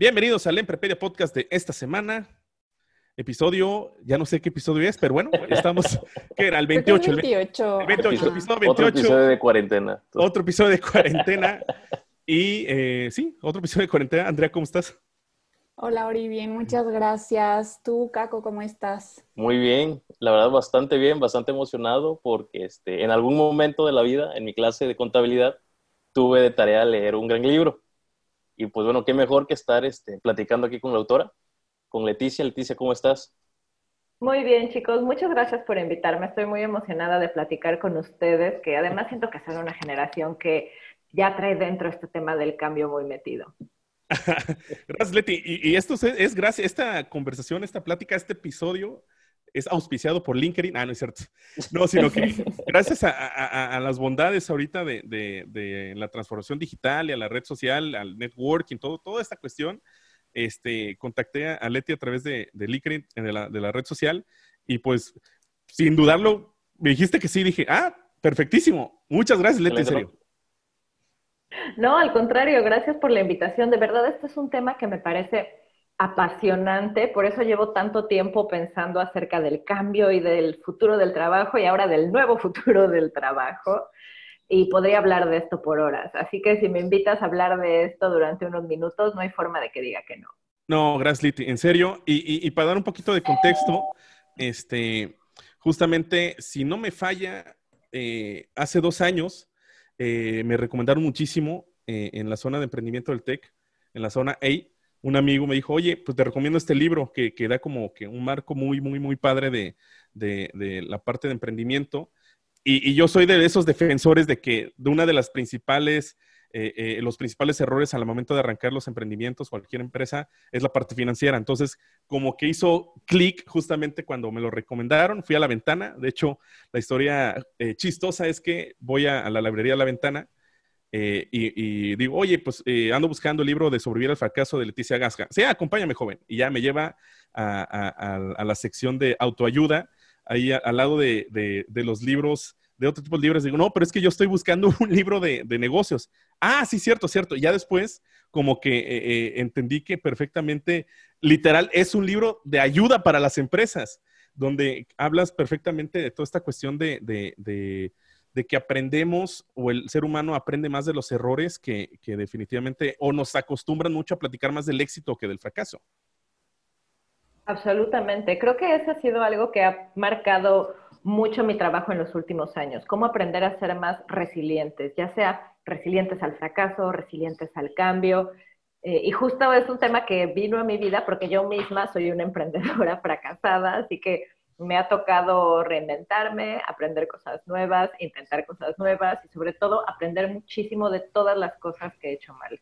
Bienvenidos al Emprepedia Podcast de esta semana. Episodio, ya no sé qué episodio es, pero bueno, estamos, ¿qué era? El 28. Creo que el 28. El 28, Ajá. episodio Otro 28. episodio de cuarentena. Otro episodio de cuarentena. Y eh, sí, otro episodio de cuarentena. Andrea, ¿cómo estás? Hola, Ori, bien, muchas gracias. Tú, Caco, ¿cómo estás? Muy bien, la verdad bastante bien, bastante emocionado porque este, en algún momento de la vida, en mi clase de contabilidad, tuve de tarea leer un gran libro. Y pues bueno, qué mejor que estar este, platicando aquí con la autora, con Leticia. Leticia, ¿cómo estás? Muy bien, chicos, muchas gracias por invitarme. Estoy muy emocionada de platicar con ustedes, que además siento que son una generación que ya trae dentro este tema del cambio muy metido. Gracias, Leti. Y, y esto es, es gracias, esta conversación, esta plática, este episodio es auspiciado por LinkedIn. Ah, no es cierto. No, sino que gracias a, a- a las bondades ahorita de, de- de la transformación digital y a la red social, al networking, todo, toda esta cuestión, este, contacté a, Leti a través de, de LinkedIn, de la, de la red social, y pues, sin dudarlo, me dijiste que sí, dije, ah, perfectísimo. Muchas gracias, Leti, en serio. No, al contrario, gracias por la invitación. De verdad, este es un tema que me parece apasionante, por eso llevo tanto tiempo pensando acerca del cambio y del futuro del trabajo y ahora del nuevo futuro del trabajo. Y podría hablar de esto por horas. Así que si me invitas a hablar de esto durante unos minutos, no hay forma de que diga que no. No, gracias, Liti. En serio. Y, y- para dar un poquito de contexto, este, justamente, si no me falla, eh, hace dos años eh, me recomendaron muchísimo eh, en la zona de emprendimiento del TEC, en la zona A. Un amigo me dijo, oye, pues te recomiendo este libro que, que da como que un marco muy, muy, muy padre de, de- la parte de emprendimiento. Y, y yo soy de esos defensores de que de una de las principales, eh, eh, los principales errores al momento de arrancar los emprendimientos, cualquier empresa, es la parte financiera. Entonces, como que hizo clic justamente cuando me lo recomendaron, fui a la ventana. De hecho, la historia eh, chistosa es que voy a, a la librería La Ventana eh, y, digo, oye, pues eh, ando buscando el libro de Sobrevivir al fracaso de Leticia Gasca. Sí, acompáñame, joven. Y ya me lleva a, la sección de autoayuda, ahí al lado de, los libros, de otro tipo de libros. Digo, no, pero es que yo estoy buscando un libro de, negocios. Ah, sí, cierto, cierto. Y ya después, como que eh, entendí que perfectamente, literal, es un libro de ayuda para las empresas, donde hablas perfectamente de toda esta cuestión de, de- que aprendemos o el ser humano aprende más de los errores que, que definitivamente o nos acostumbran mucho a platicar más del éxito que del fracaso. Absolutamente. Creo que eso ha sido algo que ha marcado mucho mi trabajo en los últimos años. Cómo aprender a ser más resilientes, ya sea resilientes al fracaso, resilientes al cambio. Eh, y justo es un tema que vino a mi vida porque yo misma soy una emprendedora fracasada, así que me ha tocado reinventarme, aprender cosas nuevas, intentar cosas nuevas y sobre todo aprender muchísimo de todas las cosas que he hecho mal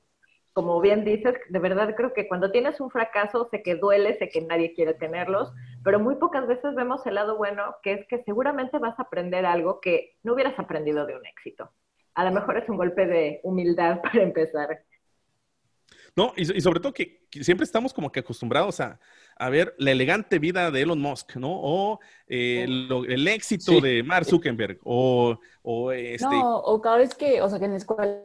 como bien dices, de verdad creo que cuando tienes un fracaso, sé que duele, sé que nadie quiere tenerlos, pero muy pocas veces vemos el lado bueno, que es que seguramente vas a aprender algo que no hubieras aprendido de un éxito. A lo mejor es un golpe de humildad para empezar. No, y, y sobre todo que, que siempre estamos como que acostumbrados a, a ver la elegante vida de Elon Musk, ¿no? O eh, lo- el éxito Sí. de Mark Zuckerberg, o, o este... No, o cada vez que, o sea, que en la escuela,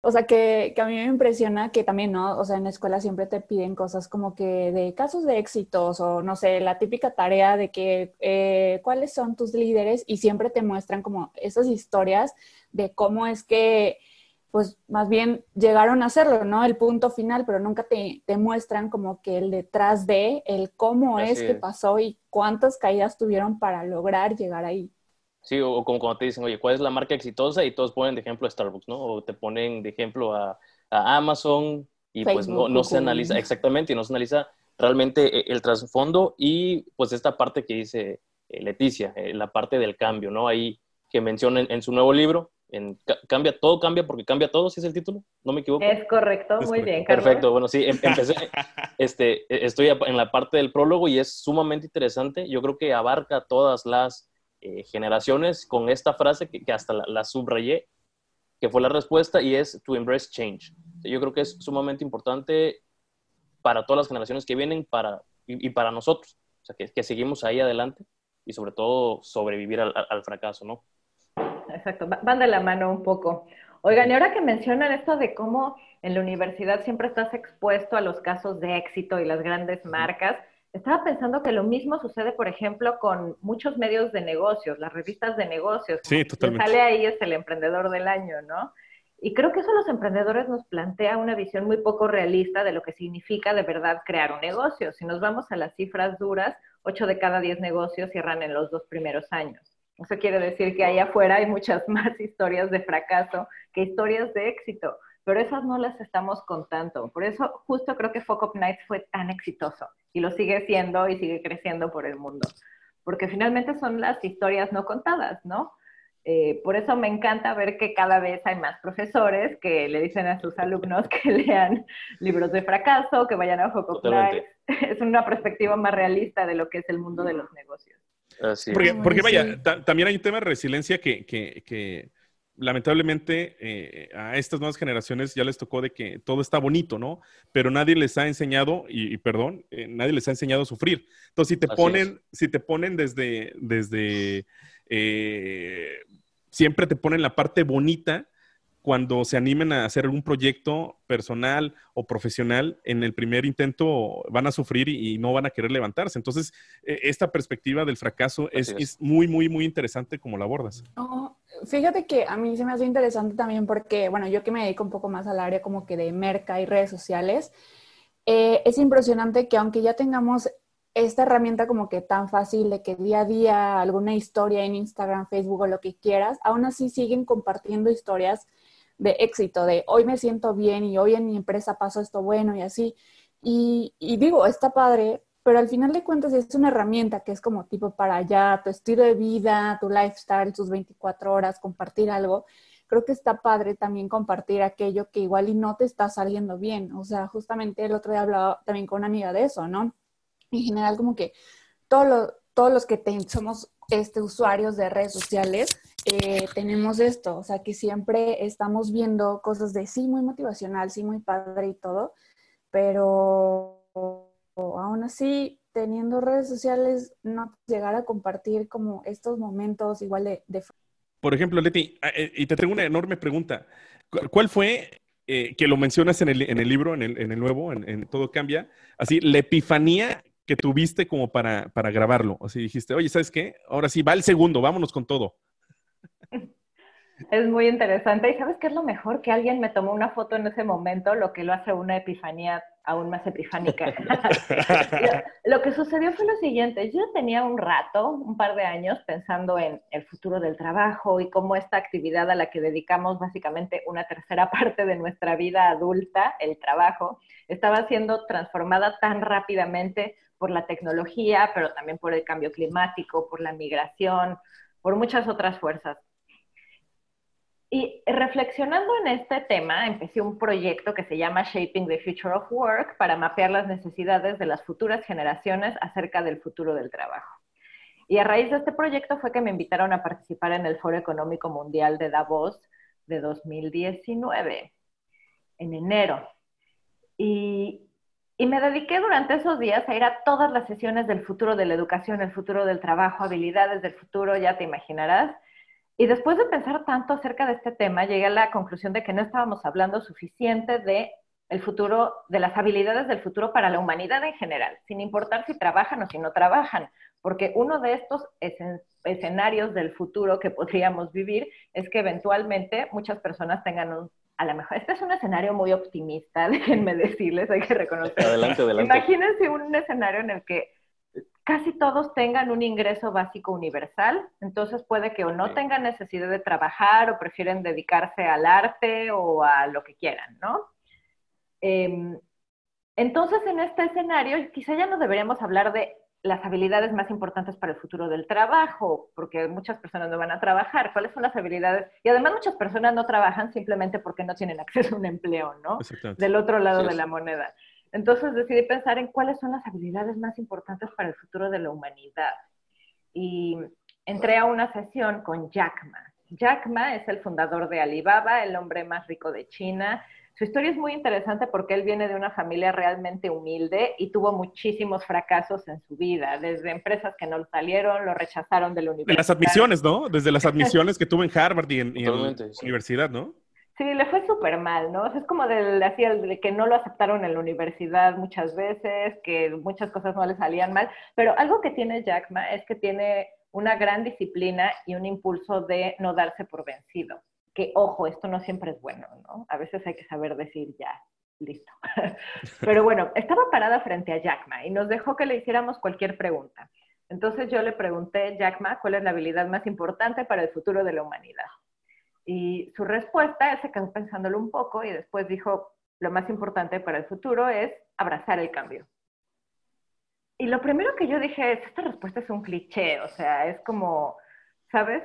o sea, que, que a mí me impresiona que también, ¿no? O sea, en la escuela siempre te piden cosas como que de casos de éxitos o, no sé, la típica tarea de que, eh, ¿cuáles son tus líderes? Y siempre te muestran como esas historias de cómo es que, pues, más bien llegaron a hacerlo, ¿no? El punto final, pero nunca te, te muestran como que el detrás de, el cómo es que pasó y cuántas caídas tuvieron para lograr llegar ahí. Sí, o, o como cuando te dicen, oye, ¿cuál es la marca exitosa? Y todos ponen de ejemplo a Starbucks, ¿no? O te ponen de ejemplo a, a Amazon y pues no, no se analiza, exactamente, y no se analiza realmente eh, el trasfondo y pues esta parte que dice eh, Leticia, eh, la parte del cambio, ¿no? Ahí que menciona en, su nuevo libro, en, cambia, todo cambia porque cambia todo, si es el título, no me equivoco. Es correcto, muy bien. Perfecto, bueno, sí, em, empecé, este, e, estoy en la parte del prólogo y es sumamente interesante, yo creo que abarca todas las eh, generaciones con esta frase que, hasta la, subrayé, que fue la respuesta y es to embrace change. Yo creo que es sumamente importante para todas las generaciones que vienen para, y, para nosotros, o sea, que, que seguimos ahí adelante y sobre todo sobrevivir al, fracaso, ¿no? Exacto, van de la mano un poco. Oigan, y ahora que mencionan esto de cómo en la universidad siempre estás expuesto a los casos de éxito y las grandes marcas, estaba pensando que lo mismo sucede, por ejemplo, con muchos medios de negocios, las revistas de negocios. Sí, totalmente. sale ahí es el emprendedor del año, ¿no? Y creo que eso a los emprendedores nos plantea una visión muy poco realista de lo que significa de verdad crear un negocio. Si nos vamos a las cifras duras, 8 de cada 10 negocios cierran en los dos primeros años. Eso quiere decir que ahí afuera hay muchas más historias de fracaso que historias de éxito, pero esas no las estamos contando. Por eso justo creo que Focus Nights fue tan exitoso y lo sigue siendo y sigue creciendo por el mundo, porque finalmente son las historias no contadas, ¿no? Eh, por eso me encanta ver que cada vez hay más profesores que le dicen a sus alumnos que lean libros de fracaso, que vayan a Focus Es una perspectiva más realista de lo que es el mundo de los negocios. Porque, vaya, también hay un tema de resiliencia que, lamentablemente eh, a estas nuevas generaciones ya les tocó de que todo está bonito, ¿no? Pero nadie les ha enseñado, y, perdón, eh, nadie les ha enseñado a sufrir. Entonces, si te ponen, si te ponen desde, desde siempre te ponen la parte bonita cuando se animen a hacer algún proyecto personal o profesional, en el primer intento van a sufrir y, no van a querer levantarse. Entonces, e, esta perspectiva del fracaso es, muy, muy, muy interesante como la abordas. fíjate que a mí se me hace interesante también porque, bueno, yo que me dedico un poco más al área como que de merca y redes sociales, eh, es impresionante que aunque ya tengamos esta herramienta como que tan fácil de que día a día alguna historia en Instagram, Facebook o lo que quieras, aún así siguen compartiendo historias de éxito, de hoy me siento bien y hoy en mi empresa pasó esto bueno y así. Y, digo, está padre, pero al final de cuentas es una herramienta que es como tipo para allá, tu estilo de vida, tu lifestyle, tus 24 horas, compartir algo. Creo que está padre también compartir aquello que igual y no te está saliendo bien. O sea, justamente el otro día hablaba también con una amiga de eso, ¿no? en general como que todos los que somos este, usuarios de redes sociales eh, tenemos esto, o sea que siempre estamos viendo cosas de sí muy motivacional, sí muy padre y todo, pero aún así teniendo redes sociales no llegar a compartir como estos momentos igual de... Por ejemplo, Leti, eh, y te tengo una enorme pregunta. ¿Cuál fue, eh, que lo mencionas en el, en el libro, en el, en el nuevo, en, en, Todo Cambia, así, la epifanía que tuviste como para, para grabarlo? Así dijiste, oye, ¿sabes qué? Ahora sí, va el segundo, vámonos con todo. Es muy interesante. ¿Y sabes qué es lo mejor? Que alguien me tomó una foto en ese momento, lo que lo hace una epifanía aún más epifánica. lo que sucedió fue lo siguiente. Yo tenía un rato, un par de años, pensando en el futuro del trabajo y cómo esta actividad a la que dedicamos básicamente una tercera parte de nuestra vida adulta, el trabajo, estaba siendo transformada tan rápidamente por la tecnología, pero también por el cambio climático, por la migración, por muchas otras fuerzas. Y reflexionando en este tema, empecé un proyecto que se llama Shaping the Future of Work para mapear las necesidades de las futuras generaciones acerca del futuro del trabajo. Y a raíz de este proyecto fue que me invitaron a participar en el Foro Económico Mundial de Davos de 2019, en enero. Y me dediqué durante esos días a ir a todas las sesiones del futuro de la educación, el futuro del trabajo, habilidades del futuro, ya te imaginarás. Y después de pensar tanto acerca de este tema, llegué a la conclusión de que no estábamos hablando suficiente de el futuro, de las habilidades del futuro para la humanidad en general, sin importar si trabajan o si no trabajan, porque uno de estos escenarios del futuro que podríamos vivir es que eventualmente muchas personas tengan un a lo mejor, este es un escenario muy optimista, déjenme decirles, hay que reconocer. Adelante, adelante. Imagínense un escenario en el que casi todos tengan un ingreso básico universal, entonces puede que o no tengan necesidad de trabajar o prefieren dedicarse al arte o a lo que quieran, ¿no? Em, entonces, en este escenario, quizá ya no deberíamos hablar de las habilidades más importantes para el futuro del trabajo, porque muchas personas no van a trabajar, cuáles son las habilidades, y además muchas personas no trabajan simplemente porque no tienen acceso a un empleo, ¿no? Del otro lado de la moneda. Entonces decidí pensar en cuáles son las habilidades más importantes para el futuro de la humanidad. Y entré a una sesión con Jack Ma. Jack Ma es el fundador de Alibaba, el hombre más rico de China, su historia es muy interesante porque él viene de una familia realmente humilde y tuvo muchísimos fracasos en su vida, desde empresas que no salieron, lo rechazaron de la universidad. De las admisiones, ¿no? Desde las admisiones que tuvo en Harvard y en, la universidad, ¿no? Sí, le fue súper mal, ¿no? es como del, así, de que no lo aceptaron en la universidad muchas veces, que muchas cosas no le salían mal, pero algo que tiene Jack Ma es que tiene una gran disciplina y un impulso de no darse por vencido que, ojo, esto no siempre es bueno, ¿no? A veces hay que saber decir ya, listo. Pero bueno, estaba parada frente a Jack Ma y nos dejó que le hiciéramos cualquier pregunta. Entonces yo le pregunté, Jack Ma, ¿cuál es la habilidad más importante para el futuro de la humanidad? Y su respuesta, él se quedó pensándolo un poco y después dijo, lo más importante para el futuro es abrazar el cambio. Y lo primero que yo dije es, esta respuesta es un cliché, o sea, es como, ¿sabes?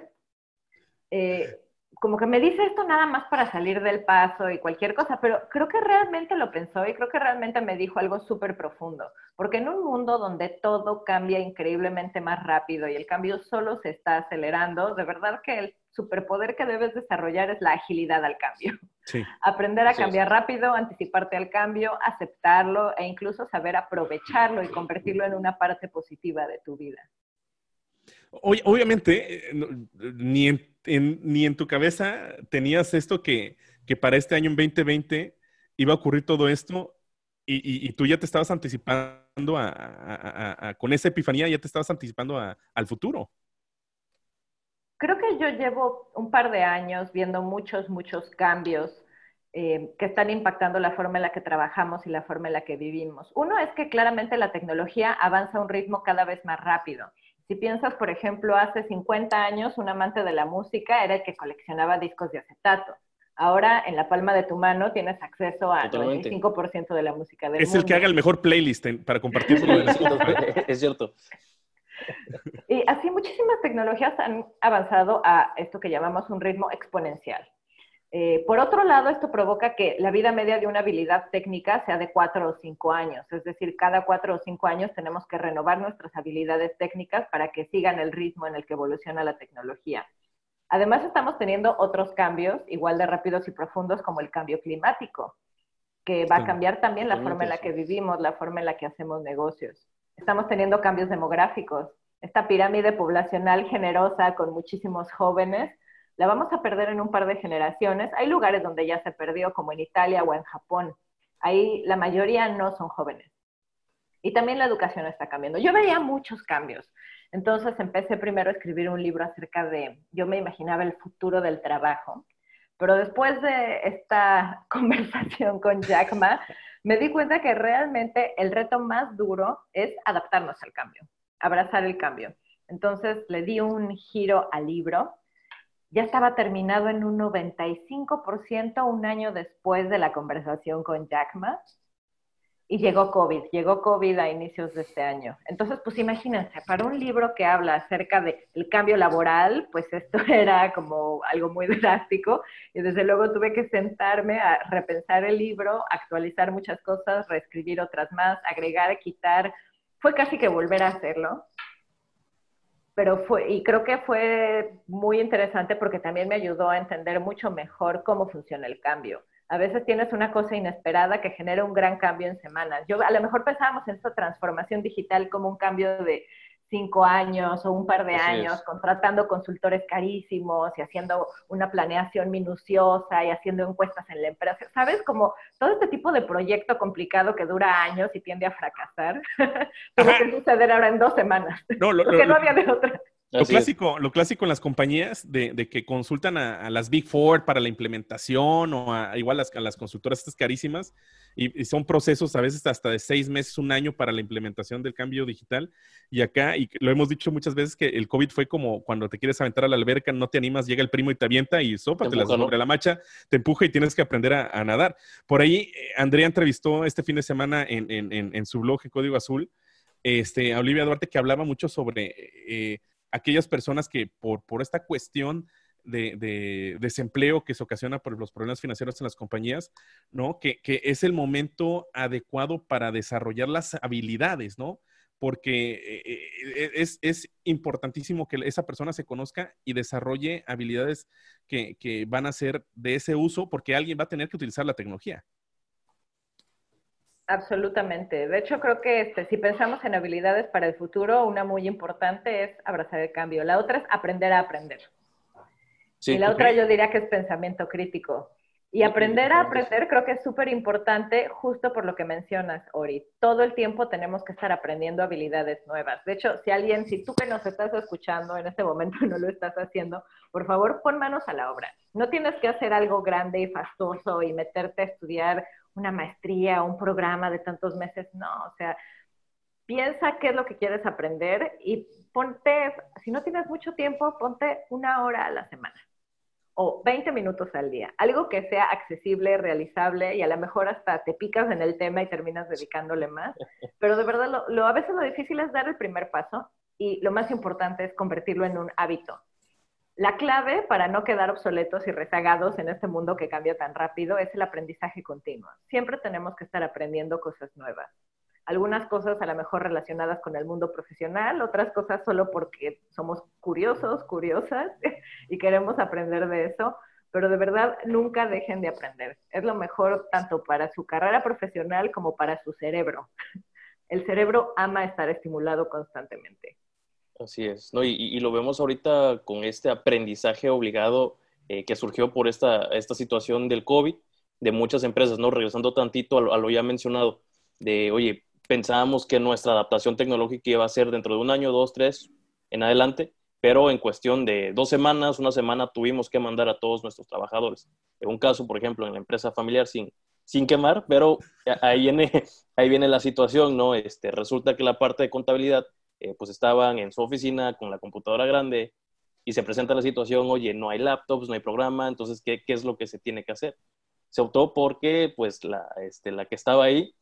Eh, como que me dice esto nada más para salir del paso y cualquier cosa, pero creo que realmente lo pensó y creo que realmente me dijo algo súper profundo, porque en un mundo donde todo cambia increíblemente más rápido y el cambio solo se está acelerando, de verdad que el superpoder que debes desarrollar es la agilidad al cambio. Sí. Aprender a cambiar rápido, anticiparte al cambio, aceptarlo e incluso saber aprovecharlo y convertirlo en una parte positiva de tu vida. Obviamente, eh, ni en ni en tu cabeza tenías esto que, para este año en 2020 iba a ocurrir todo esto y, tú ya te estabas anticipando a, con esa epifanía, ya te estabas anticipando al futuro. Creo que yo llevo un par de años viendo muchos, muchos cambios eh, que están impactando la forma en la que trabajamos y la forma en la que vivimos. Uno es que claramente la tecnología avanza a un ritmo cada vez más rápido. Si piensas, por ejemplo, hace 50 años un amante de la música era el que coleccionaba discos de acetato. Ahora, en la palma de tu mano tienes acceso al 95% de la música del Es el que haga el mejor playlist para compartirlo. es cierto. Y así muchísimas tecnologías han avanzado a esto que llamamos un ritmo exponencial. Eh, por otro lado, esto provoca que la vida media de una habilidad técnica sea de cuatro o cinco años, es decir, cada cuatro o cinco años tenemos que renovar nuestras habilidades técnicas para que sigan el ritmo en el que evoluciona la tecnología. Además, estamos teniendo otros cambios igual de rápidos y profundos como el cambio climático, que va a cambiar también la forma en la que vivimos, la forma en la que hacemos negocios. Estamos teniendo cambios demográficos. Esta pirámide poblacional generosa con muchísimos jóvenes la vamos a perder en un par de generaciones. Hay lugares donde ya se perdió, como en Italia o en Japón. Ahí la mayoría no son jóvenes. Y también la educación está cambiando. Yo veía muchos cambios. Entonces empecé primero a escribir un libro acerca de, yo me imaginaba el futuro del trabajo, pero después de esta conversación con Jack Ma, me di cuenta que realmente el reto más duro es adaptarnos al cambio, abrazar el cambio. Entonces le di un giro al libro ya estaba terminado en un 95% un año después de la conversación con Jack Ma. Y llegó COVID, llegó COVID a inicios de este año. Entonces, pues imagínense, para un libro que habla acerca del cambio laboral, pues esto era como algo muy drástico. Y desde luego tuve que sentarme a repensar el libro, actualizar muchas cosas, reescribir otras más, agregar, quitar. Fue casi que volver a hacerlo pero fue, y creo que fue muy interesante porque también me ayudó a entender mucho mejor cómo funciona el cambio. A veces tienes una cosa inesperada que genera un gran cambio en semanas. Yo a lo mejor pensábamos en esta transformación digital como un cambio de cinco años o un par de años, contratando consultores carísimos y haciendo una planeación minuciosa y haciendo encuestas en la empresa. ¿Sabes? Como todo este tipo de proyecto complicado que dura años y tiende a fracasar, tuvo que suceder ahora en dos semanas. No, lo, porque no había de otra. Lo clásico, lo clásico en las compañías de, que consultan a, las Big Four para la implementación o a, igual a las consultoras estas carísimas y, son procesos a veces hasta de seis meses, un año para la implementación del cambio digital. Y acá, y lo hemos dicho muchas veces, que el COVID fue como cuando te quieres aventar a la alberca, no te animas, llega el primo y te avienta y sópate la sobre la macha, te empuja y tienes que aprender a, nadar. Por ahí, eh, Andrea entrevistó este fin de semana en, en, en su blog, en Código Azul, este, a Olivia Duarte que hablaba mucho sobre eh, aquellas personas que por, por esta cuestión de, desempleo que se ocasiona por los problemas financieros en las compañías, ¿no? Que, que, es el momento adecuado para desarrollar las habilidades, ¿no? Porque eh, eh, es, es, importantísimo que esa persona se conozca y desarrolle habilidades que, que van a ser de ese uso, porque alguien va a tener que utilizar la tecnología. Absolutamente. De hecho, creo que este, si pensamos en habilidades para el futuro, una muy importante es abrazar el cambio. La otra es aprender a aprender y la otra yo diría que es pensamiento crítico. Y aprender a aprender creo que es súper importante justo por lo que mencionas, Ori. Todo el tiempo tenemos que estar aprendiendo habilidades nuevas. De hecho, si alguien, si tú que nos estás escuchando en este momento no lo estás haciendo, por favor pon manos a la obra. No tienes que hacer algo grande y fastuoso y meterte a estudiar una maestría, un programa de tantos meses. No, o sea, piensa qué es lo que quieres aprender y ponte, si no tienes mucho tiempo, ponte una hora a la semana o 20 minutos al día, algo que sea accesible, realizable y a lo mejor hasta te picas en el tema y terminas dedicándole más, pero de verdad lo, a veces lo difícil es dar el primer paso y lo más importante es convertirlo en un hábito. La clave para no quedar obsoletos y rezagados en este mundo que cambia tan rápido es el aprendizaje continuo. Siempre tenemos que estar aprendiendo cosas nuevas algunas cosas a lo mejor relacionadas con el mundo profesional, otras cosas solo porque somos curiosos, curiosas y queremos aprender de eso, pero de verdad nunca dejen de aprender. Es lo mejor tanto para su carrera profesional como para su cerebro. El cerebro ama estar estimulado constantemente. Así es, ¿no? y, lo vemos ahorita con este aprendizaje obligado eh, que surgió por esta, esta situación del COVID de muchas empresas, ¿no? Regresando tantito a lo ya mencionado, de, oye, pensábamos que nuestra adaptación tecnológica iba a ser dentro de un año, dos, tres, en adelante, pero en cuestión de dos semanas, una semana, tuvimos que mandar a todos nuestros trabajadores. En un caso, por ejemplo, en la empresa familiar sin, sin quemar, pero ahí viene, ahí viene la situación, ¿no? Este, resulta que la parte de contabilidad, eh, pues estaban en su oficina con la computadora grande y se presenta la situación, oye, no hay laptops, no hay programa, entonces, ¿qué, qué es lo que se tiene que hacer? Se optó porque, pues, la, este, la que estaba ahí,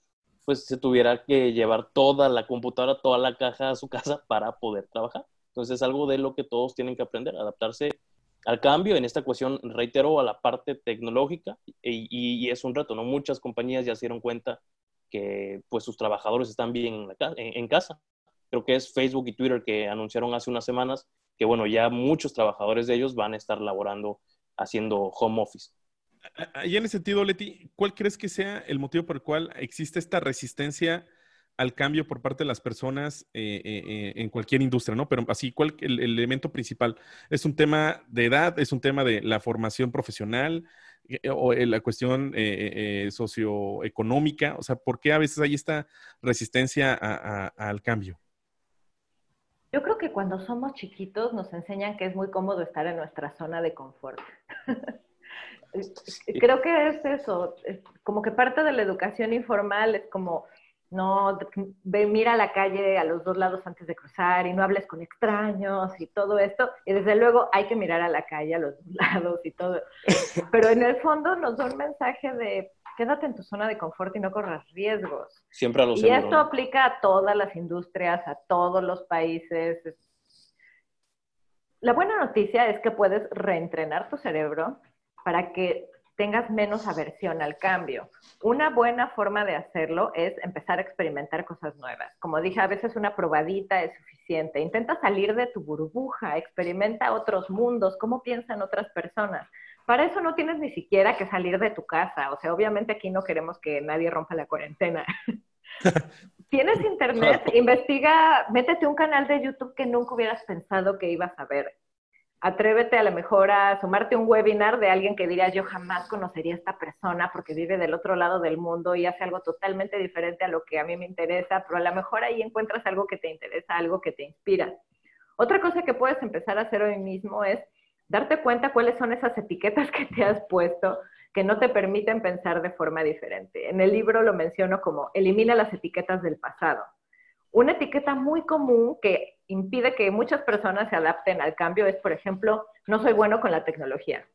pues se tuviera que llevar toda la computadora, toda la caja a su casa para poder trabajar. Entonces es algo de lo que todos tienen que aprender, adaptarse al cambio. En esta cuestión, reitero, a la parte tecnológica y, es un reto, ¿no? Muchas compañías ya se dieron cuenta que pues sus trabajadores están bien en, en casa. Creo que es Facebook y Twitter que anunciaron hace unas semanas que, bueno, ya muchos trabajadores de ellos van a estar laborando haciendo home office. Y en ese sentido, Leti, ¿cuál crees que sea el motivo por el cual existe esta resistencia al cambio por parte de las personas eh, eh, eh, en cualquier industria, ¿no? Pero así, ¿cuál el, el, elemento principal? ¿Es un tema de edad? ¿Es un tema de la formación profesional? ¿O la cuestión socioeconómica? O sea, ¿por qué a veces hay esta resistencia al cambio? Yo creo que cuando somos chiquitos nos enseñan que es muy cómodo estar en nuestra zona de confort. Creo que es eso, como que parte de la educación informal es como, no, ve, mira la calle a los dos lados antes de cruzar y no hables con extraños y todo esto. Y desde luego hay que mirar a la calle a los dos lados y todo. Pero en el fondo nos da un mensaje de quédate en tu zona de confort y no corras riesgos. Siempre a los Y esto aplica a todas las industrias, a todos los países. La buena noticia es que puedes reentrenar tu cerebro para que tengas menos aversión al cambio. Una buena forma de hacerlo es empezar a experimentar cosas nuevas. Como dije, a veces una probadita es suficiente. Intenta salir de tu burbuja, experimenta otros mundos, cómo piensan otras personas. Para eso no tienes ni siquiera que salir de tu casa. O sea, obviamente aquí no queremos que nadie rompa la cuarentena. Tienes internet, investiga, métete un canal de YouTube que nunca hubieras pensado que ibas a ver atrévete a lo mejor a sumarte un webinar de alguien que diría yo jamás conocería a esta persona porque vive del otro lado del mundo y hace algo totalmente diferente a lo que a mí me interesa, pero a lo mejor ahí encuentras algo que te interesa, algo que te inspira. Otra cosa que puedes empezar a hacer hoy mismo es darte cuenta cuáles son esas etiquetas que te has puesto que no te permiten pensar de forma diferente. En el libro lo menciono como elimina las etiquetas del pasado. Una etiqueta muy común que impide que muchas personas se adapten al cambio es, por ejemplo, no soy bueno con la tecnología.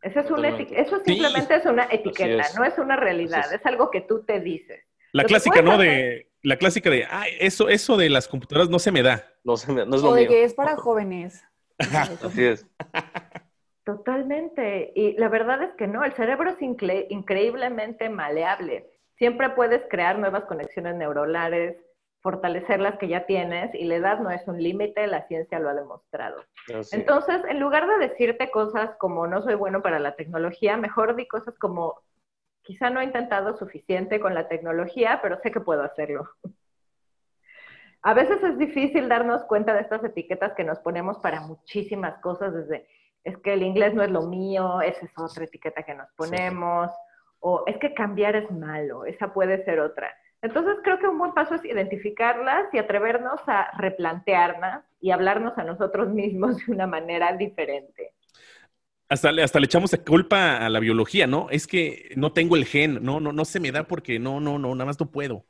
Eso, es una eso simplemente es una etiqueta, no es una realidad, es. algo que tú te dices. La clásica, ¿no? De La clásica de, ah, eso, eso de las computadoras no se me da. No, se me, no es lo O de mío. que es para jóvenes. Así es. Totalmente. Y la verdad es que no, el cerebro es incre- increíblemente maleable. Siempre puedes crear nuevas conexiones neuronales, fortalecer las que ya tienes y la edad no es un límite, la ciencia lo ha demostrado. Así. Entonces, en lugar de decirte cosas como no soy bueno para la tecnología, mejor di cosas como quizá no he intentado suficiente con la tecnología, pero sé que puedo hacerlo. A veces es difícil darnos cuenta de estas etiquetas que nos ponemos para muchísimas cosas, desde es que el inglés no es lo mío, esa es otra etiqueta que nos ponemos, o es que cambiar es malo, esa puede ser otra. Entonces creo que un buen paso es identificarlas y atrevernos a replantearlas y hablarnos a nosotros mismos de una manera diferente. Hasta, hasta le echamos la culpa a la biología, ¿no? Es que no tengo el gen, no, no, no se me da porque no, no, no, nada más no puedo.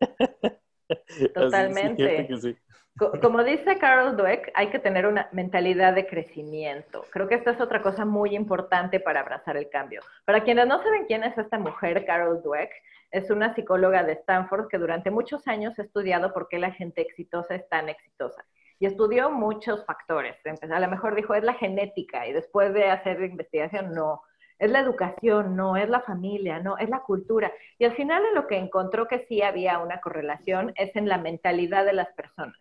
Totalmente. sí. Como dice Carol Dweck, hay que tener una mentalidad de crecimiento. Creo que esta es otra cosa muy importante para abrazar el cambio. Para quienes no saben quién es esta mujer, Carol Dweck, es una psicóloga de Stanford que durante muchos años ha estudiado por qué la gente exitosa es tan exitosa. Y estudió muchos factores. A lo mejor dijo, es la genética, y después de hacer investigación, no. Es la educación, no, es la familia, no, es la cultura. Y al final en lo que encontró que sí había una correlación es en la mentalidad de las personas.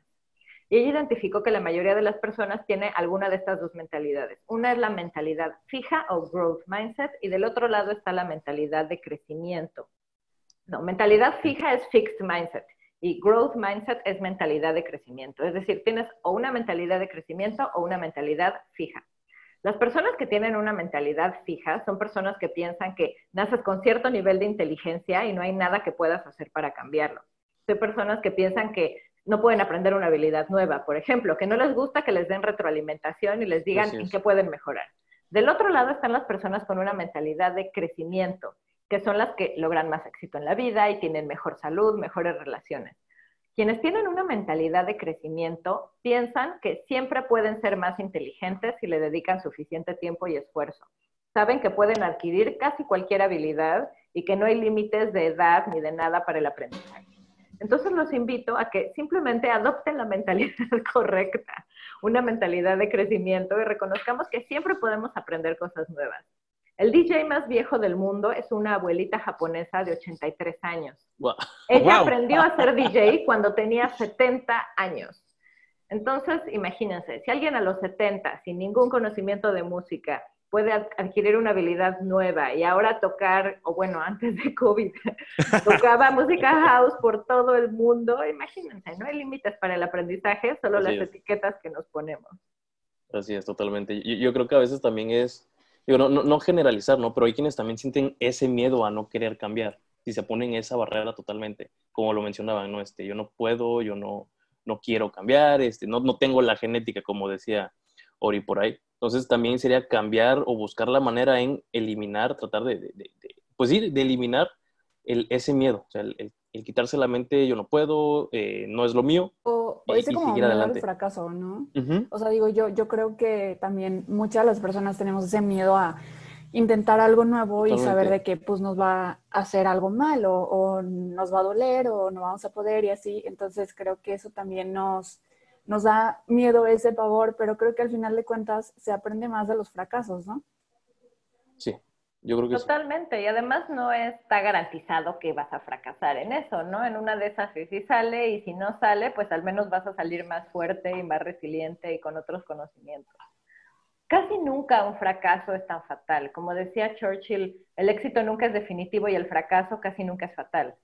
Y ella identificó que la mayoría de las personas tiene alguna de estas dos mentalidades. Una es la mentalidad fija o growth mindset y del otro lado está la mentalidad de crecimiento. No, mentalidad fija es fixed mindset y growth mindset es mentalidad de crecimiento. Es decir, tienes o una mentalidad de crecimiento o una mentalidad fija. Las personas que tienen una mentalidad fija son personas que piensan que naces con cierto nivel de inteligencia y no hay nada que puedas hacer para cambiarlo. Son personas que piensan que no pueden aprender una habilidad nueva, por ejemplo, que no les gusta que les den retroalimentación y les digan en qué pueden mejorar. Del otro lado están las personas con una mentalidad de crecimiento, que son las que logran más éxito en la vida y tienen mejor salud, mejores relaciones. Quienes tienen una mentalidad de crecimiento piensan que siempre pueden ser más inteligentes si le dedican suficiente tiempo y esfuerzo. Saben que pueden adquirir casi cualquier habilidad y que no hay límites de edad ni de nada para el aprendizaje. Entonces los invito a que simplemente adopten la mentalidad correcta, una mentalidad de crecimiento y reconozcamos que siempre podemos aprender cosas nuevas. El DJ más viejo del mundo es una abuelita japonesa de 83 años. Ella Wow. aprendió a ser DJ cuando tenía 70 años. Entonces, imagínense, si alguien a los 70, sin ningún conocimiento de música, puede ad- adquirir una habilidad nueva y ahora tocar, o bueno, antes de COVID, tocaba música house por todo el mundo, imagínense, no hay límites para el aprendizaje, solo Así las es. etiquetas que nos ponemos. Así es, totalmente. Yo, yo creo que a veces también es, digo, no, no, no generalizar, ¿no? Pero hay quienes también sienten ese miedo a no querer cambiar y se ponen esa barrera totalmente, como lo mencionaban, ¿no? Este, yo no puedo, yo no, no quiero cambiar, este, no, no tengo la genética, como decía Ori por ahí. Entonces también sería cambiar o buscar la manera en eliminar, tratar de, de- de- pues sí, de eliminar el, ese miedo, o sea, el- el quitarse la mente, yo no puedo, eh, no es lo mío. O, o ese y como seguir miedo al adelante. fracaso, ¿no? Ujú. O sea, digo, yo, yo creo que también muchas de las personas tenemos ese miedo a intentar algo nuevo y saber Totalmente. de que pues nos va a hacer algo mal o, o nos va a doler o no vamos a poder y así. Entonces creo que eso también nos, nos da miedo, ese pavor, pero creo que al final de cuentas se aprende más de los fracasos, ¿no? Sí, yo creo que sí. Totalmente, y además no está garantizado que vas a fracasar en eso, ¿no? En una de esas sí, sí sale y si no sale, pues al menos vas a salir más fuerte y más resiliente y con otros conocimientos. Casi nunca un fracaso es tan fatal. Como decía Churchill, el éxito nunca es definitivo y el fracaso casi nunca es fatal.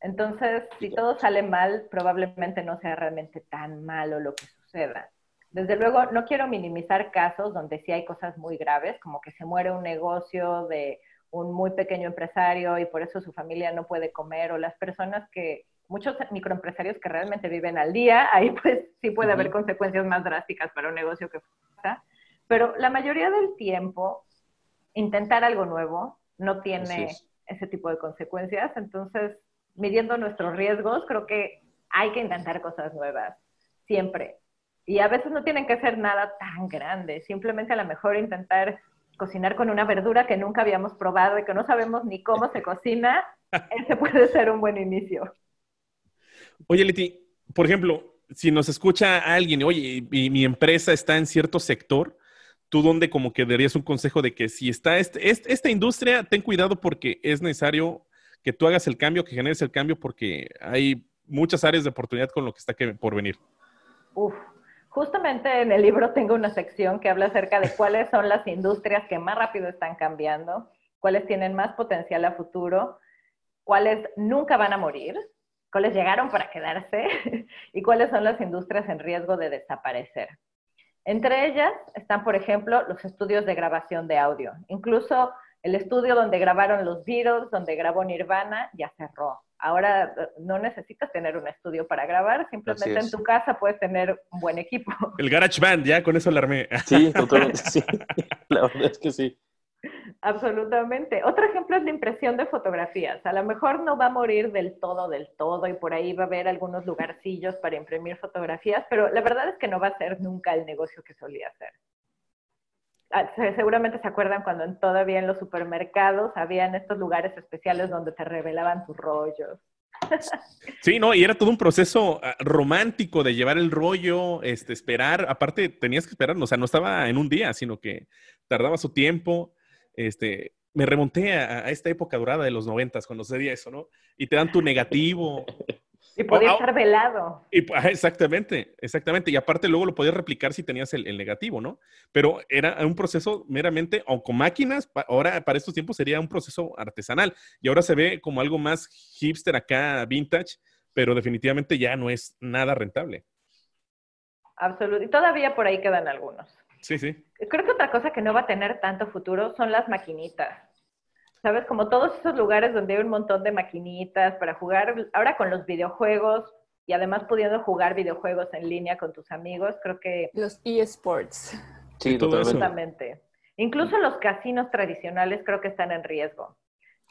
Entonces, si todo sale mal, probablemente no sea realmente tan malo lo que suceda. Desde luego, no quiero minimizar casos donde sí hay cosas muy graves, como que se muere un negocio de un muy pequeño empresario y por eso su familia no puede comer, o las personas que, muchos microempresarios que realmente viven al día, ahí pues sí puede haber consecuencias más drásticas para un negocio que fracasa. Pero la mayoría del tiempo, intentar algo nuevo no tiene es. ese tipo de consecuencias. Entonces, midiendo nuestros riesgos, creo que hay que intentar cosas nuevas, siempre. Y a veces no tienen que ser nada tan grande, simplemente a lo mejor intentar cocinar con una verdura que nunca habíamos probado y que no sabemos ni cómo se cocina, ese puede ser un buen inicio. Oye, Leti, por ejemplo, si nos escucha alguien, oye, y mi empresa está en cierto sector, ¿tú dónde como que darías un consejo de que si está este, esta industria, ten cuidado porque es necesario que tú hagas el cambio, que generes el cambio porque hay muchas áreas de oportunidad con lo que está por venir? Uf, justamente en el libro tengo una sección que habla acerca de cuáles son las industrias que más rápido están cambiando, cuáles tienen más potencial a futuro, cuáles nunca van a morir, cuáles llegaron para quedarse y cuáles son las industrias en riesgo de desaparecer. Entre ellas están, por ejemplo, los estudios de grabación de audio. Incluso el estudio donde grabaron los Beatles, donde grabó Nirvana, ya cerró. Ahora eh, no necesitas tener un estudio para grabar, simplemente en tu casa puedes tener un buen equipo. El GarageBand, ya con eso la armé. Sí, totalmente, sí. La verdad es que sí. Absolutamente. Otro ejemplo es la impresión de fotografías. A lo mejor no va a morir del todo, del todo, y por ahí va a haber algunos lugarcillos para imprimir fotografías, pero la verdad es que no va a ser nunca el negocio que solía ser. Ah, seguramente se acuerdan cuando todavía en los supermercados habían estos lugares especiales donde te revelaban tus rollos. Sí, no, y era todo un proceso ah, romántico de llevar el rollo, este, esperar, aparte tenías que esperar, o sea, no estaba en un día, sino que tardaba su tiempo, este, me remonté a, esta época dorada de los noventas cuando se eso, ¿no? Y te dan tu negativo, y podía estar velado. Y, exactamente, exactamente. Y aparte luego lo podías replicar si tenías el, negativo, ¿no? Pero era un proceso meramente, o con máquinas, ahora para estos tiempos sería un proceso artesanal. Y ahora se ve como algo más hipster acá, vintage, pero definitivamente ya no es nada rentable. Absolutamente. Y todavía por ahí quedan algunos. Sí, sí. Creo que otra cosa que no va a tener tanto futuro son las maquinitas. ¿Sabes? Como todos esos lugares donde hay un montón de maquinitas para jugar, ahora con los videojuegos y además pudiendo jugar videojuegos en línea con tus amigos, creo que... Los eSports. Sí, totalmente. Incluso los casinos tradicionales creo que están en riesgo.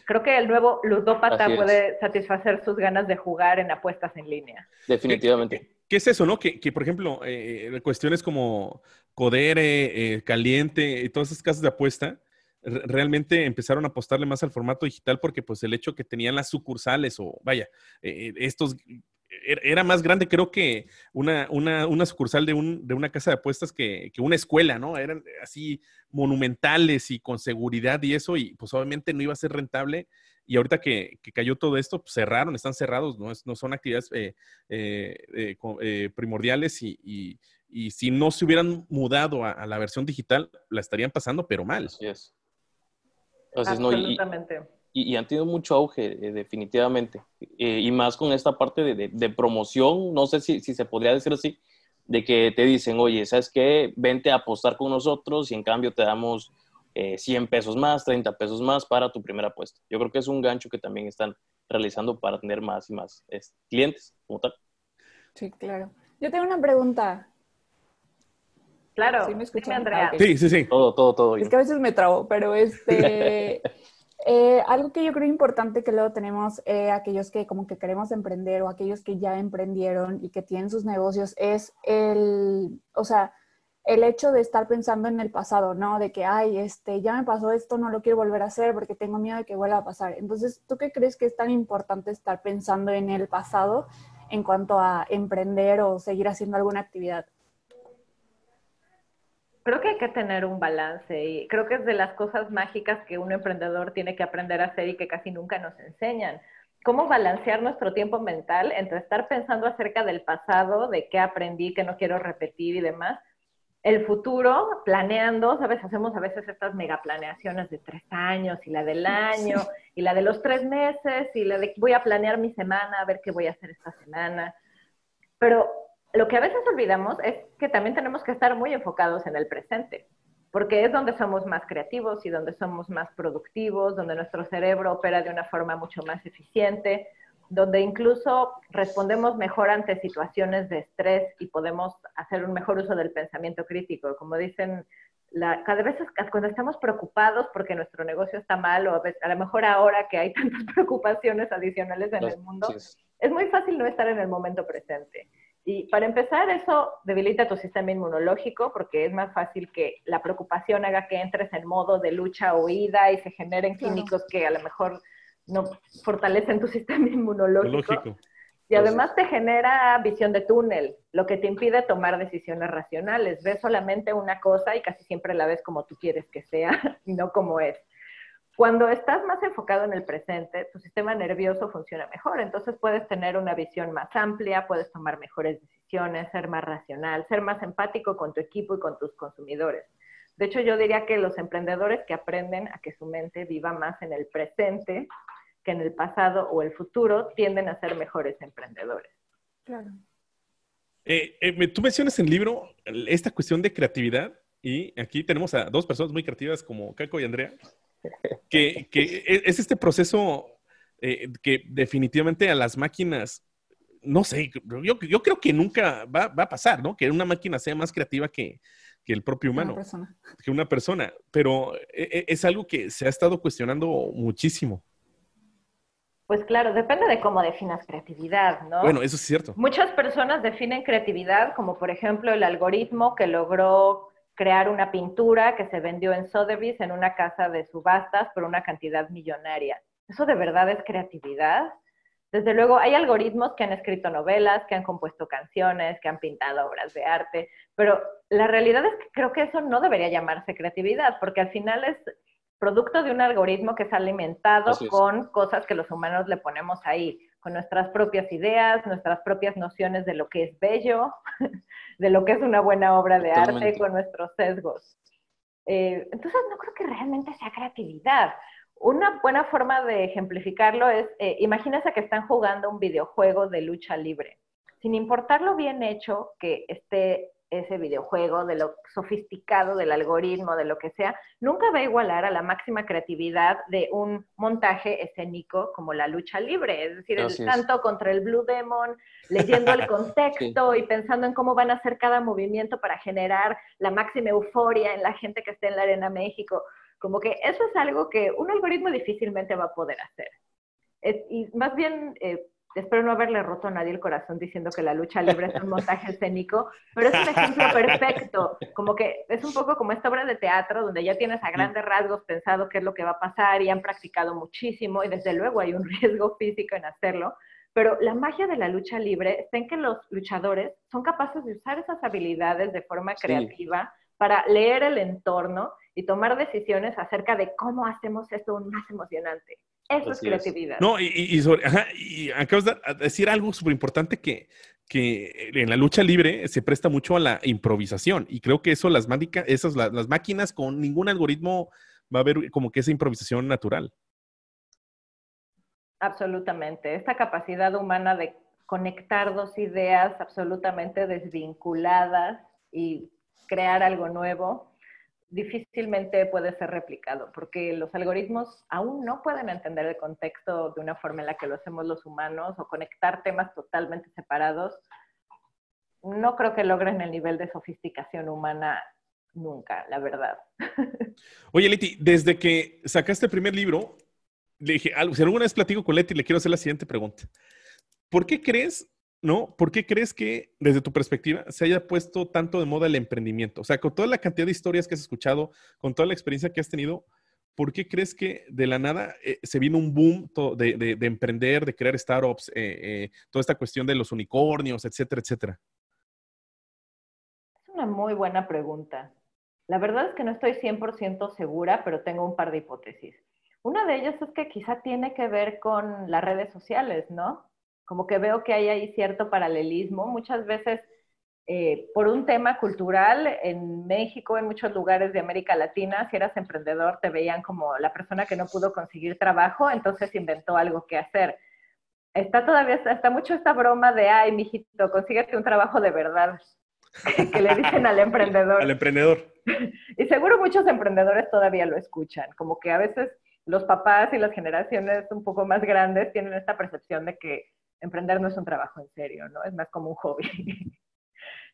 Creo que el nuevo ludópata puede satisfacer sus ganas de jugar en apuestas en línea. Definitivamente. ¿Qué, es eso, no? Que, por ejemplo, eh, cuestiones como Codere, eh, Caliente y todas esas casas de apuesta, realmente empezaron a apostarle más al formato digital porque pues el hecho que tenían las sucursales o vaya, eh, estos er, era más grande creo que una, una, sucursal de, un, de, una casa de apuestas que, una escuela, ¿no? Eran así monumentales y con seguridad y eso, y pues obviamente no iba a ser rentable. Y ahorita que, cayó todo esto, pues cerraron, están cerrados, no, no son actividades eh, eh, primordiales y, si no se hubieran mudado a, la versión digital, la estarían pasando, pero mal. Así es. Absolutamente. y, han tenido mucho auge, eh, definitivamente. Eh, y más con esta parte de, promoción, no sé si, se podría decir así, de que te dicen, oye, ¿sabes qué? Vente a apostar con nosotros y en cambio te damos 100 eh, pesos más, 30 pesos más para tu primera apuesta. Yo creo que es un gancho que también están realizando para tener más y más clientes como tal. Sí, claro. Yo tengo una pregunta. Claro, ¿Sí me escuchan, Andrea. Sí, sí, sí. Todo, todo, todo. Es que a veces me trabo, pero este, eh, algo que yo creo importante que luego tenemos eh, aquellos que como que queremos emprender o aquellos que ya emprendieron y que tienen sus negocios es el, o sea, el hecho de estar pensando en el pasado, ¿no? De que, ay, este, ya me pasó esto, no lo quiero volver a hacer porque tengo miedo de que vuelva a pasar. Entonces, ¿tú qué crees que es tan importante estar pensando en el pasado en cuanto a emprender o seguir haciendo alguna actividad? Creo que hay que tener un balance y creo que es de las cosas mágicas que un emprendedor tiene que aprender a hacer y que casi nunca nos enseñan. ¿Cómo balancear nuestro tiempo mental entre estar pensando acerca del pasado, de qué aprendí, qué no quiero repetir y demás? El futuro, planeando, ¿sabes? Hacemos a veces estas mega planeaciones de tres años y la del año y la de los tres meses y la de voy a planear mi semana, a ver qué voy a hacer esta semana. Pero lo que a veces olvidamos es que también tenemos que estar muy enfocados en el presente, porque es donde somos más creativos y donde somos más productivos, donde nuestro cerebro opera de una forma mucho más eficiente, donde incluso respondemos mejor ante situaciones de estrés y podemos hacer un mejor uso del pensamiento crítico. Como dicen, cada vez cuando estamos preocupados porque nuestro negocio está mal o a, a lo mejor ahora que hay tantas preocupaciones adicionales en el mundo, es muy fácil no estar en el momento presente. Y para empezar, eso debilita tu sistema inmunológico porque es más fácil que la preocupación haga que entres en modo de lucha o huida y se generen químicos que a lo mejor no fortalecen tu sistema inmunológico. Y además te genera visión de túnel, lo que te impide tomar decisiones racionales. Ves solamente una cosa y casi siempre la ves como tú quieres que sea y no como es. Cuando estás más enfocado en el presente, tu sistema nervioso funciona mejor, entonces puedes tener una visión más amplia, puedes tomar mejores decisiones, ser más racional, ser más empático con tu equipo y con tus consumidores. De hecho, yo diría que los emprendedores que aprenden a que su mente viva más en el presente que en el pasado o el futuro tienden a ser mejores emprendedores. Claro. Eh, eh, tú mencionas en el libro esta cuestión de creatividad y aquí tenemos a dos personas muy creativas como Caco y Andrea que, e, es este proceso eh, que definitivamente a las máquinas, no sé, yo, yo creo que nunca va, a pasar, ¿no? Que una máquina sea más creativa que, el propio humano. Una persona. Que una persona. Pero e, e, es algo que se ha estado cuestionando muchísimo. Pues claro, depende de cómo definas creatividad, ¿no? Bueno, eso es cierto. Muchas personas definen creatividad como, por ejemplo, el algoritmo que logró crear una pintura que se vendió en Sotheby's en una casa de subastas por una cantidad millonaria. ¿Eso de verdad es creatividad? Desde luego, hay algoritmos que han escrito novelas, que han compuesto canciones, que han pintado obras de arte, pero la realidad es que creo que eso no debería llamarse creatividad, porque al final es producto de un algoritmo que es alimentado con cosas que los humanos le ponemos ahí con nuestras propias ideas, nuestras propias nociones de lo que es bello, de lo que es una buena obra de arte, con nuestros sesgos. Eh, entonces, no creo que realmente sea creatividad. Una buena forma de ejemplificarlo es, eh, imagínense que están jugando un videojuego de lucha libre. Sin importar lo bien hecho que esté ese videojuego, de lo sofisticado del algoritmo, de lo que sea, nunca va a igualar a la máxima creatividad de un montaje escénico como la lucha libre, es decir, el canto contra el Blue Demon, leyendo el contexto y pensando en cómo van a hacer cada movimiento para generar la máxima euforia en la gente que esté en la Arena México. Como que eso es algo que un algoritmo difícilmente va a poder hacer. y más bien, eh, Espero no haberle roto a nadie el corazón diciendo que la lucha libre es un montaje escénico, pero es un ejemplo perfecto. Como que es un poco como esta obra de teatro donde ya tienes a grandes rasgos pensado qué es lo que va a pasar y han practicado muchísimo y desde luego hay un riesgo físico en hacerlo. Pero la magia de la lucha libre está en que los luchadores son capaces de usar esas habilidades de forma creativa para leer el entorno y tomar decisiones acerca de cómo hacemos esto más emocionante. Eso es creatividad. No, y, acabas de decir algo súper importante que, que en la lucha libre se presta mucho a la improvisación y creo que eso las, esas, las, máquinas con ningún algoritmo va a haber como que esa improvisación natural. Absolutamente. Esta capacidad humana de conectar dos ideas absolutamente desvinculadas y crear algo nuevo difícilmente puede ser replicado, porque los algoritmos aún no pueden entender el contexto de una forma en la que lo hacemos los humanos o conectar temas totalmente separados. No creo que logren el nivel de sofisticación humana nunca, la verdad. Oye, Leti, desde que sacaste el primer libro, le dije, si alguna vez platico con Leti, le quiero hacer la siguiente pregunta. ¿Por qué crees ¿no? ¿Por qué crees que, desde tu perspectiva, se haya puesto tanto de moda el emprendimiento? O sea, con toda la cantidad de historias que has escuchado, con toda la experiencia que has tenido, ¿por qué crees que de la nada eh, se vino un boom de, emprender, de crear startups, eh, eh, toda esta cuestión de los unicornios, etcétera, etcétera? Es una muy buena pregunta. La verdad es que no estoy 100% segura, pero tengo un par de hipótesis. Una de ellas es que quizá tiene que ver con las redes sociales, ¿no? Como que veo que hay ahí cierto paralelismo. Muchas veces, eh, por un tema cultural, en México, en muchos lugares de América Latina, si eras emprendedor, te veían como la persona que no pudo conseguir trabajo, entonces inventó algo que hacer. Está todavía, está mucho esta broma de, ay, mijito, consíguete un trabajo de verdad, que le dicen al emprendedor. Al emprendedor. Y seguro muchos emprendedores todavía lo escuchan, como que a veces los papás y las generaciones un poco más grandes tienen esta percepción de que emprender no es un trabajo en serio, ¿no? Es más como un hobby.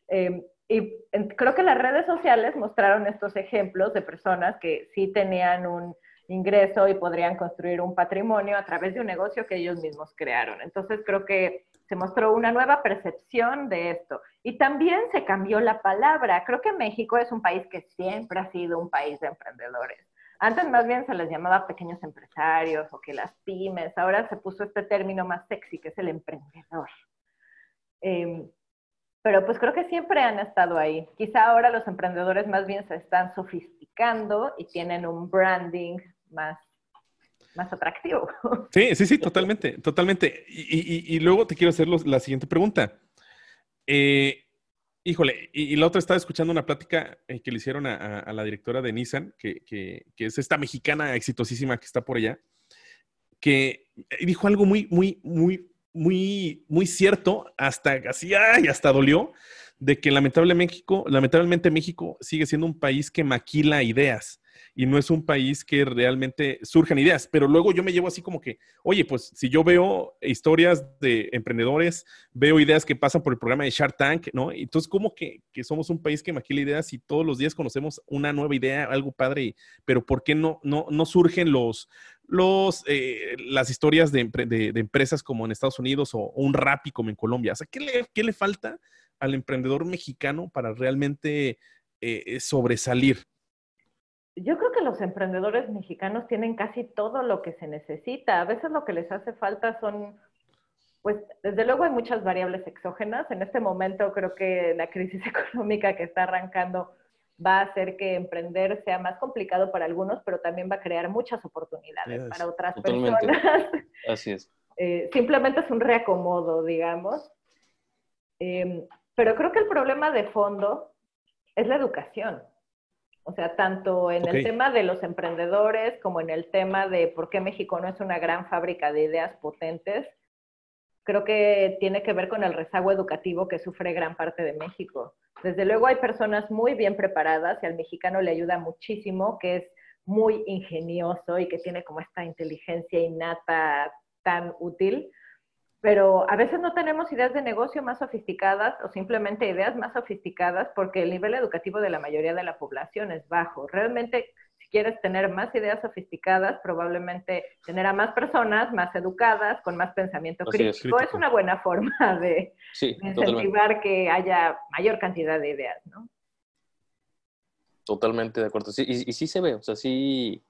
Em, y creo que las redes sociales mostraron estos ejemplos de personas que sí tenían un ingreso y podrían construir un patrimonio a través de un negocio que ellos mismos crearon. Entonces creo que se mostró una nueva percepción de esto. Y también se cambió la palabra. Creo que México es un país que siempre ha sido un país de emprendedores. Antes más bien se les llamaba pequeños empresarios o que las pymes, ahora se puso este término más sexy que es el emprendedor. Em, pero pues creo que siempre han estado ahí. Quizá ahora los emprendedores más bien se están sofisticando y tienen un branding más, más atractivo. Sí, sí, sí, totalmente, totalmente. Y, luego te quiero hacer la siguiente pregunta. Eh, híjole, y, la otra estaba escuchando una plática eh, que le hicieron a, la directora de Nissan, que, que, es esta mexicana exitosísima que está por allá, que dijo algo muy, muy, muy muy, muy cierto, hasta así, ay, hasta dolió, de que lamentablemente México, lamentablemente México sigue siendo un país que maquila ideas y no es un país que realmente surjan ideas. Pero luego yo me llevo así como que, oye, pues si yo veo historias de emprendedores, veo ideas que pasan por el programa de Shark Tank, ¿no? Entonces, como que, somos un país que maquila ideas y todos los días conocemos una nueva idea, algo padre, pero ¿por qué no, no, no surgen los, los, eh, las historias de, empresas como en Estados Unidos o, un Rappi como en Colombia? O sea, ¿qué le, qué le falta al emprendedor mexicano para realmente eh, sobresalir? Yo creo que los emprendedores mexicanos tienen casi todo lo que se necesita. A veces lo que les hace falta son, pues, desde luego hay muchas variables exógenas. En este momento creo que la crisis económica que está arrancando va a hacer que emprender sea más complicado para algunos, pero también va a crear muchas oportunidades para otras personas. Así es. Eh, simplemente es un reacomodo, digamos. Em, pero creo que el problema de fondo es la educación. O sea, tanto en el tema de los emprendedores como en el tema de por qué México no es una gran fábrica de ideas potentes, creo que tiene que ver con el rezago educativo que sufre gran parte de México. Desde luego hay personas muy bien preparadas y al mexicano le ayuda muchísimo, que es muy ingenioso y que tiene como esta inteligencia innata tan útil, pero a veces no tenemos ideas de negocio más sofisticadas o simplemente ideas más sofisticadas porque el nivel educativo de la mayoría de la población es bajo. Realmente, si quieres tener más ideas sofisticadas, probablemente tener a más personas más educadas, con más pensamiento crítico, es, una buena forma de, incentivar que haya mayor cantidad de ideas, ¿no? Totalmente de acuerdo. Sí, y, sí se ve, o sea, sí,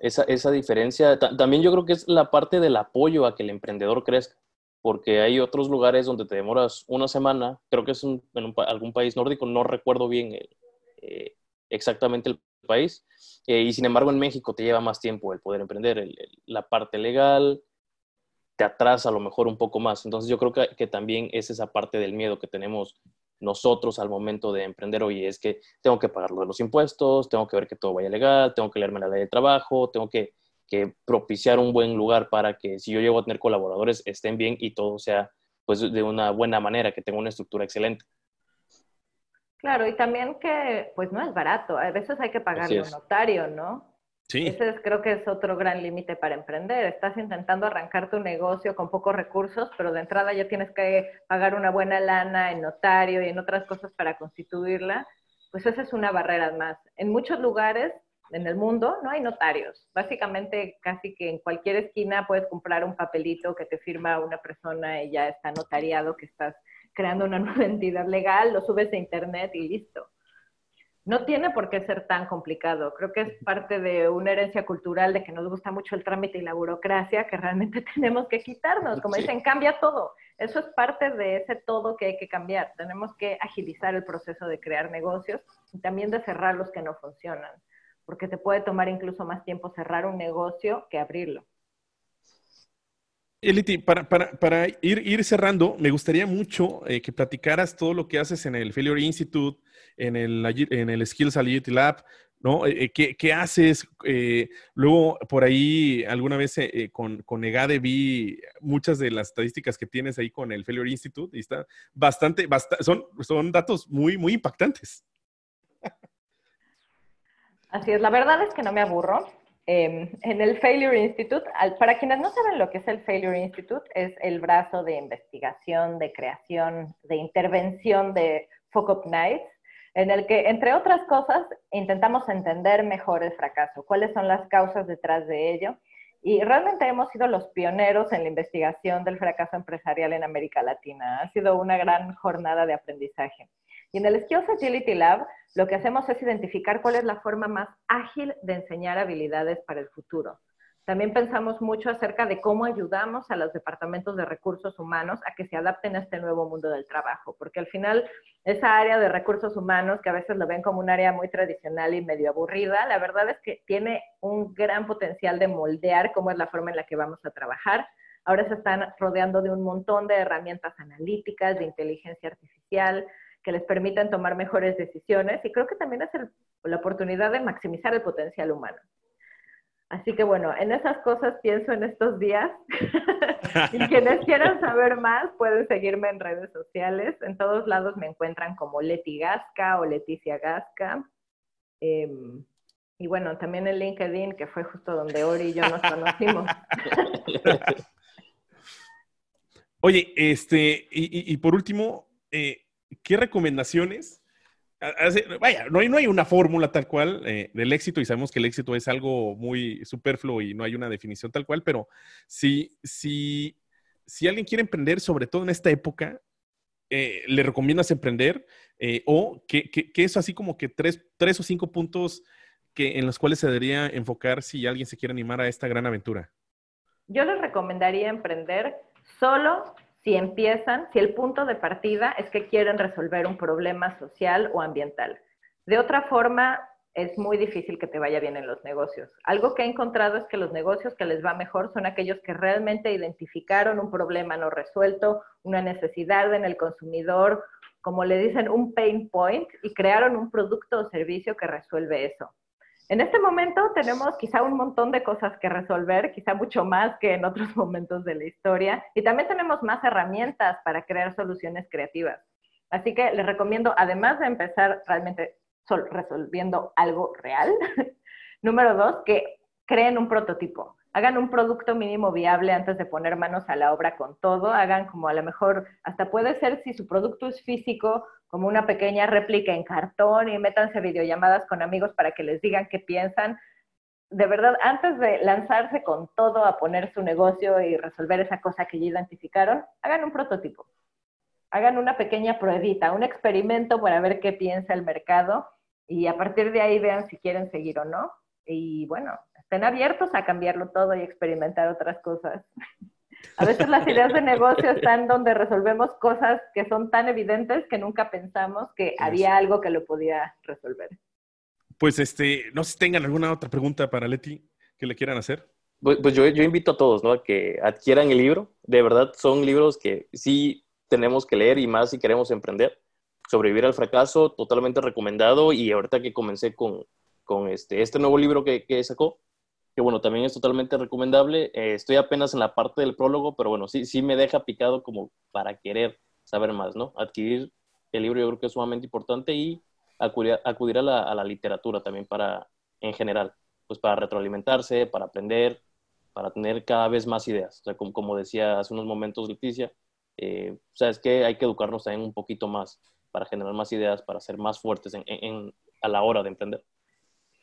esa, esa diferencia. también yo creo que es la parte del apoyo a que el emprendedor crezca porque hay otros lugares donde te demoras una semana, creo que es en algún país nórdico, no recuerdo bien eh, exactamente el país, eh, y sin embargo en México te lleva más tiempo el poder emprender, la parte legal te atrasa a lo mejor un poco más, entonces yo creo que, que, también es esa parte del miedo que tenemos nosotros al momento de emprender, oye, es que tengo que pagar los impuestos, tengo que ver que todo vaya legal, tengo que leerme la ley del trabajo, tengo que que propiciar un buen lugar para que si yo llego a tener colaboradores estén bien y todo sea pues de una buena manera, que tenga una estructura excelente. Claro, y también que pues no es barato, a veces hay que pagarle un notario, ¿no? Sí. Ese creo que es otro gran límite para emprender. Estás intentando arrancar tu negocio con pocos recursos, pero de entrada ya tienes que pagar una buena lana en notario y en otras cosas para constituirla. Pues esa es una barrera más. En muchos lugares en el mundo no hay notarios. Básicamente, casi que en cualquier esquina puedes comprar un papelito que te firma una persona y ya está notariado que estás creando una nueva entidad legal, lo subes a internet y listo. No tiene por qué ser tan complicado. Creo que es parte de una herencia cultural de que nos gusta mucho el trámite y la burocracia que realmente tenemos que quitarnos. Como dicen, cambia todo. Eso es parte de ese todo que hay que cambiar. Tenemos que agilizar el proceso de crear negocios y también de cerrar los que no funcionan porque te puede tomar incluso más tiempo cerrar un negocio que abrirlo. Eliti, para, ir, cerrando, me gustaría mucho eh, que platicaras todo lo que haces en el Failure Institute, en el, en el Skills Agility Lab, ¿no? Eh, eh, ¿qué, ¿qué, haces? luego, por ahí, alguna vez con, con Egade vi muchas de las estadísticas que tienes ahí con el Failure Institute y está bastante, son, son datos muy impactantes. Así es, la verdad es que no me aburro. Em, en el Failure Institute, para quienes no saben lo que es el Failure Institute, es el brazo de investigación, de creación, de intervención de Focus Nights, en el que, entre otras cosas, intentamos entender mejor el fracaso, cuáles son las causas detrás de ello. Y realmente hemos sido los pioneros en la investigación del fracaso empresarial en América Latina. Ha sido una gran jornada de aprendizaje. Y en el Skills Agility Lab lo que hacemos es identificar cuál es la forma más ágil de enseñar habilidades para el futuro. También pensamos mucho acerca de cómo ayudamos a los departamentos de recursos humanos a que se adapten a este nuevo mundo del trabajo, porque al final esa área de recursos humanos, que a veces lo ven como un área muy tradicional y medio aburrida, la verdad es que tiene un gran potencial de moldear cómo es la forma en la que vamos a trabajar. Ahora se están rodeando de un montón de herramientas analíticas, de inteligencia artificial, que les permiten tomar mejores decisiones y creo que también es la oportunidad de maximizar el potencial humano. Así que bueno, en esas cosas pienso en estos días. y quienes quieran saber más pueden seguirme en redes sociales. En todos lados me encuentran como Leti Gasca o Leticia Gasca. Em, y bueno, también en LinkedIn, que fue justo donde Ori y yo nos conocimos. Oye, este, y, por último, eh, ¿qué recomendaciones vaya, no hay, no hay una fórmula tal cual eh, del éxito y sabemos que el éxito es algo muy superfluo y no hay una definición tal cual, pero si, si, si alguien quiere emprender, sobre todo en esta época, eh, ¿le recomiendas emprender? Eh, ¿O qué es así como que tres, tres o cinco puntos que, en los cuales se debería enfocar si alguien se quiere animar a esta gran aventura? Yo les recomendaría emprender solo si empiezan, si el punto de partida es que quieren resolver un problema social o ambiental. De otra forma, es muy difícil que te vaya bien en los negocios. Algo que he encontrado es que los negocios que les va mejor son aquellos que realmente identificaron un problema no resuelto, una necesidad en el consumidor, como le dicen, un pain point y crearon un producto o servicio que resuelve eso. En este momento tenemos quizá un montón de cosas que resolver, quizá mucho más que en otros momentos de la historia, y también tenemos más herramientas para crear soluciones creativas. Así que les recomiendo, además de empezar realmente resolviendo algo real, número dos, que creen un prototipo hagan un producto mínimo viable antes de poner manos a la obra con todo, hagan como a lo mejor, hasta puede ser si su producto es físico, como una pequeña réplica en cartón y métanse videollamadas con amigos para que les digan qué piensan. De verdad, antes de lanzarse con todo a poner su negocio y resolver esa cosa que ya identificaron, hagan un prototipo. Hagan una pequeña pruebita, un experimento para ver qué piensa el mercado y a partir de ahí vean si quieren seguir o no. Y bueno, estén abiertos a cambiarlo todo y experimentar otras cosas. A veces las ideas de negocio están donde resolvemos cosas que son tan evidentes que nunca pensamos que había algo que lo podía resolver. Pues este, no sé si tengan alguna otra pregunta para Leti que le quieran hacer. Pues, pues yo, yo, invito a todos, ¿no? A que adquieran el libro. De verdad, son libros que sí tenemos que leer y más si queremos emprender. Sobrevivir al fracaso, totalmente recomendado. Y ahorita que comencé con, con este, este nuevo libro que, que sacó, que bueno, también es totalmente recomendable. Eh, estoy apenas en la parte del prólogo, pero bueno, sí, sí me deja picado como para querer saber más, ¿no? Adquirir el libro yo creo que es sumamente importante y acudir, acudir a, la, a, la, literatura también para, en general, pues para retroalimentarse, para aprender, para tener cada vez más ideas. O sea, como, como decía hace unos momentos Leticia, eh, o sea, es que hay que educarnos también un poquito más para generar más ideas, para ser más fuertes en, en, a la hora de emprender.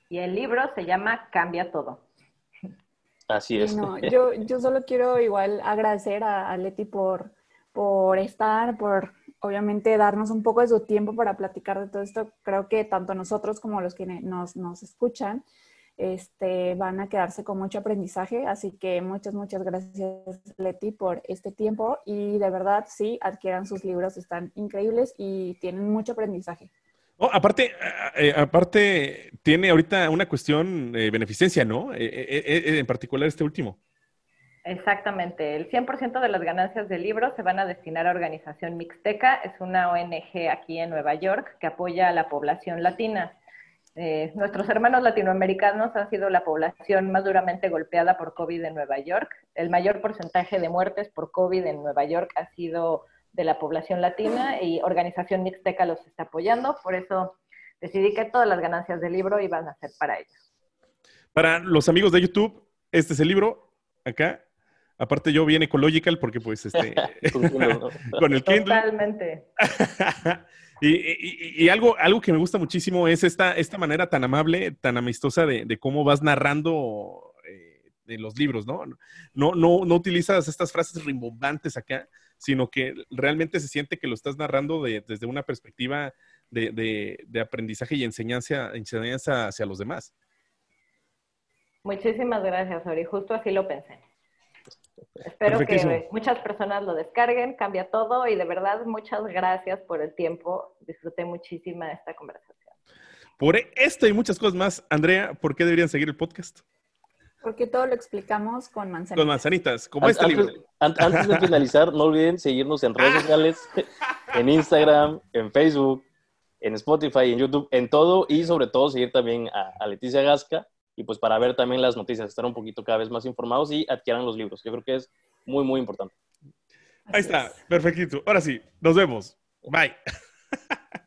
Y el libro se llama Cambia Todo. Así es. yo, yo solo quiero igual agradecer a, Leti por, por estar, por obviamente darnos un poco de su tiempo para platicar de todo esto. Creo que tanto nosotros como los que nos, nos escuchan este, van a quedarse con mucho aprendizaje. Así que muchas, muchas gracias, Leti, por este tiempo. Y de verdad, sí, adquieran sus libros, están increíbles y tienen mucho aprendizaje. Oh, aparte, eh, aparte, tiene ahorita una cuestión de beneficencia, ¿no? Eh, eh, en particular este último. Exactamente. El 100% de las ganancias del libro se van a destinar a Organización Mixteca. Es una ONG aquí en Nueva York que apoya a la población latina. nuestros hermanos latinoamericanos han sido la población más duramente golpeada por COVID en Nueva York. El mayor porcentaje de muertes por COVID en Nueva York ha sido de la población latina y Organización Mixteca los está apoyando. Por eso decidí que todas las ganancias del libro iban a ser para ellos. Para los amigos de YouTube, este es el libro, acá. Aparte yo viene Ecological porque pues este... con el Kindle. Totalmente. y, algo, algo que me gusta muchísimo es esta, esta manera tan amable, tan amistosa de, cómo vas narrando eh, de los libros, ¿no? No, no, no utilizas estas frases rimbombantes acá, sino que realmente se siente que lo estás narrando desde una perspectiva de, de, de aprendizaje y enseñanza, enseñanza hacia los demás. Muchísimas gracias, Ori. Justo así lo pensé. Espero que muchas personas lo descarguen, cambia todo y de verdad muchas gracias por el tiempo. Disfruté muchísimo esta conversación. Por esto y muchas cosas más, Andrea, ¿por qué deberían seguir el podcast? Porque todo lo explicamos con manzanitas. Con manzanitas, como este antes, libro. Antes de finalizar, no olviden seguirnos en redes sociales, en Instagram, en Facebook, en Spotify, en YouTube, en todo y sobre todo seguir también a, a Leticia Gasca y pues para ver también las noticias, estar un poquito cada vez más informados y adquieran los libros. Yo creo que es muy, muy importante. Ahí está, perfectito. Ahora sí, nos vemos. Bye.